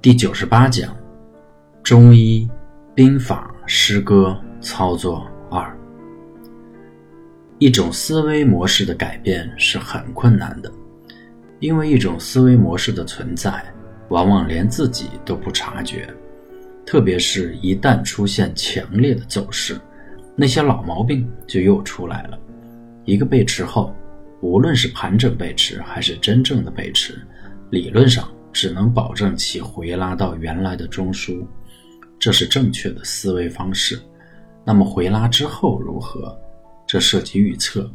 第九十八讲：中医兵法诗歌操作二。一种思维模式的改变是很困难的，因为一种思维模式的存在，往往连自己都不察觉。特别是一旦出现强烈的走势，那些老毛病就又出来了。一个背驰后，无论是盘整背驰还是真正的背驰，理论上只能保证其回拉到原来的中枢，这是正确的思维方式。那么回拉之后如何？这涉及预测。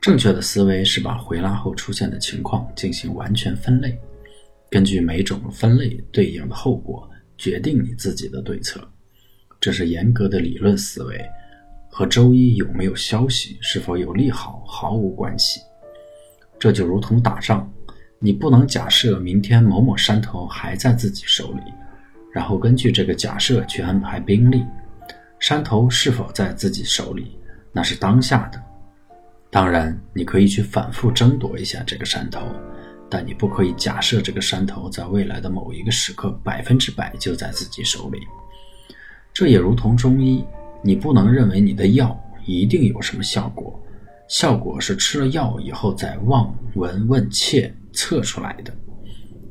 正确的思维是把回拉后出现的情况进行完全分类，根据每种分类对应的后果，决定你自己的对策。这是严格的理论思维，和周一有没有消息、是否有利好毫无关系。这就如同打仗，你不能假设明天某某山头还在自己手里，然后根据这个假设去安排兵力。山头是否在自己手里？那是当下的，当然你可以去反复争夺一下这个山头，但你不可以假设这个山头在未来的某一个时刻百分之百就在自己手里。这也如同中医，你不能认为你的药一定有什么效果，效果是吃了药以后再望闻问切测出来的。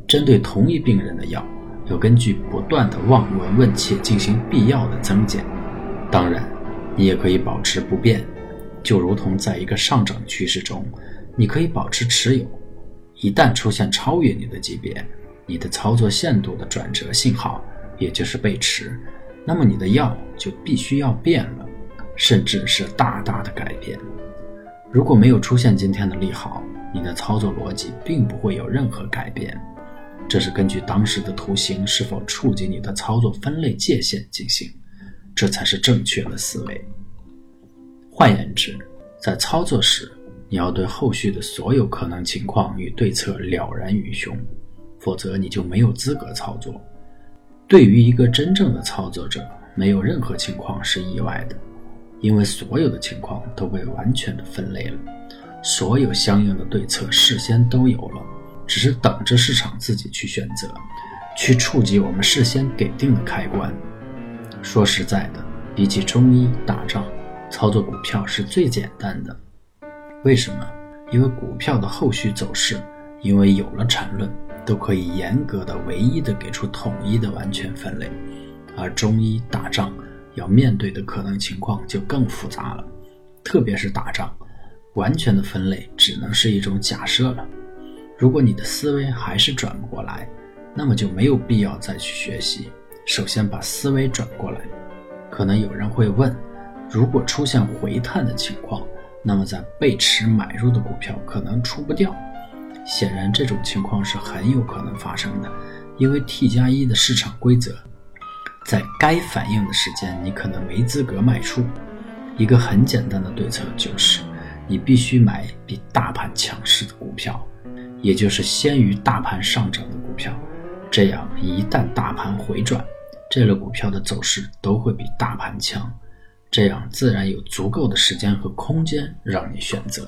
针对同一病人的药，要根据不断的望闻问切进行必要的增减，当然。你也可以保持不变，就如同在一个上涨趋势中，你可以保持持有。一旦出现超越你的级别，你的操作限度的转折信号，也就是背驰，那么你的药就必须要变了，甚至是大大的改变。如果没有出现今天的利好，你的操作逻辑并不会有任何改变。这是根据当时的图形是否触及你的操作分类界限进行。这才是正确的思维。换言之，在操作时，你要对后续的所有可能情况与对策了然于胸，否则你就没有资格操作。对于一个真正的操作者，没有任何情况是意外的，因为所有的情况都被完全的分类了，所有相应的对策事先都有了，只是等着市场自己去选择，去触及我们事先给定的开关。说实在的，比起中医打仗，操作股票是最简单的。为什么？因为股票的后续走势，因为有了缠论，都可以严格的、唯一的给出统一的完全分类。而中医打仗要面对的可能情况就更复杂了，特别是打仗，完全的分类只能是一种假设了。如果你的思维还是转不过来，那么就没有必要再去学习。首先把思维转过来，可能有人会问：如果出现回探的情况，那么在背驰买入的股票可能出不掉。显然，这种情况是很有可能发生的，因为 T 加一的市场规则，在该反应的时间，你可能没资格卖出。一个很简单的对策就是，你必须买比大盘强势的股票，也就是先于大盘上涨的股票。这样，一旦大盘回转，这类股票的走势都会比大盘强，这样自然有足够的时间和空间让你选择。